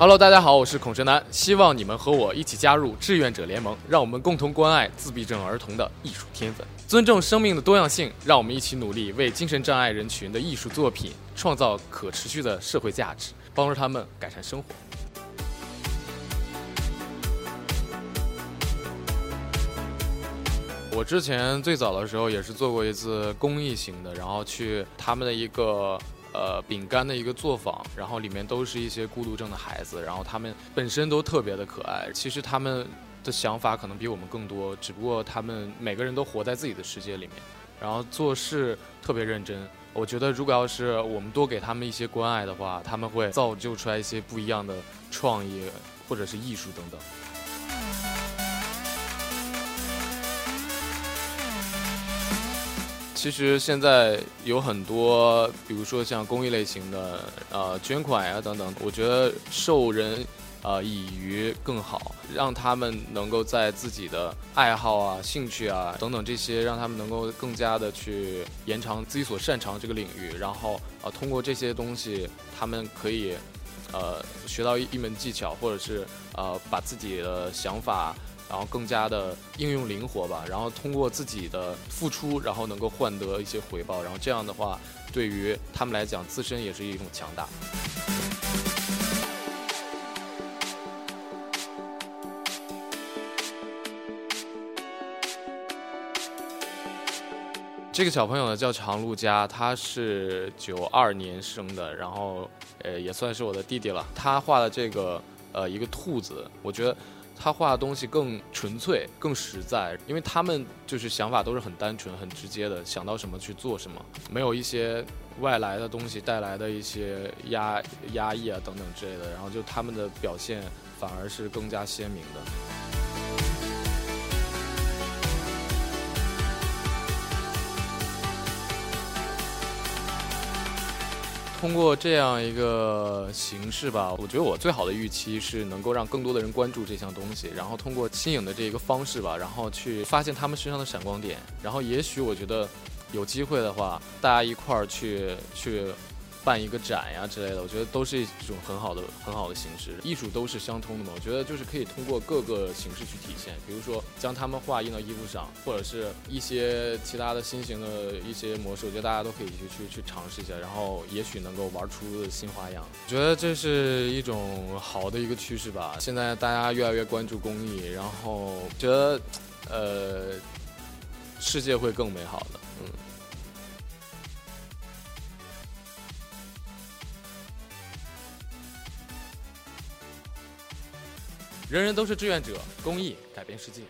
Hello，大家好，我是孔哲南，希望你们和我一起加入志愿者联盟，让我们共同关爱自闭症儿童的艺术天分，尊重生命的多样性，让我们一起努力，为精神障碍人群的艺术作品创造可持续的社会价值，帮助他们改善生活。我之前最早的时候也是做过一次公益型的，然后去他们的一个呃饼干的一个作坊，然后里面都是一些孤独症的孩子，然后他们本身都特别的可爱。其实他们的想法可能比我们更多，只不过他们每个人都活在自己的世界里面，然后做事特别认真。我觉得如果要是我们多给他们一些关爱的话，他们会造就出来一些不一样的创意或者是艺术等等。其实现在有很多，比如说像公益类型的，呃，捐款呀等等，我觉得授人，呃，以渔更好，让他们能够在自己的爱好啊、兴趣啊等等这些，让他们能够更加的去延长自己所擅长这个领域，然后啊，通过这些东西，他们可以，呃，学到一一门技巧，或者是呃，把自己的想法。然后更加的应用灵活吧，然后通过自己的付出，然后能够换得一些回报，然后这样的话，对于他们来讲，自身也是一种强大。这个小朋友呢叫常陆佳，他是九二年生的，然后呃也算是我的弟弟了。他画的这个呃一个兔子，我觉得。他画的东西更纯粹、更实在，因为他们就是想法都是很单纯、很直接的，想到什么去做什么，没有一些外来的东西带来的一些压压抑啊等等之类的，然后就他们的表现反而是更加鲜明的。通过这样一个形式吧，我觉得我最好的预期是能够让更多的人关注这项东西，然后通过新颖的这一个方式吧，然后去发现他们身上的闪光点，然后也许我觉得有机会的话，大家一块儿去去。办一个展呀之类的，我觉得都是一种很好的、很好的形式。艺术都是相通的嘛，我觉得就是可以通过各个形式去体现。比如说将他们画印到衣服上，或者是一些其他的新型的一些模式，我觉得大家都可以去去去尝试一下，然后也许能够玩出新花样。我觉得这是一种好的一个趋势吧。现在大家越来越关注公益，然后觉得呃世界会更美好的。嗯。人人都是志愿者，公益改变世界。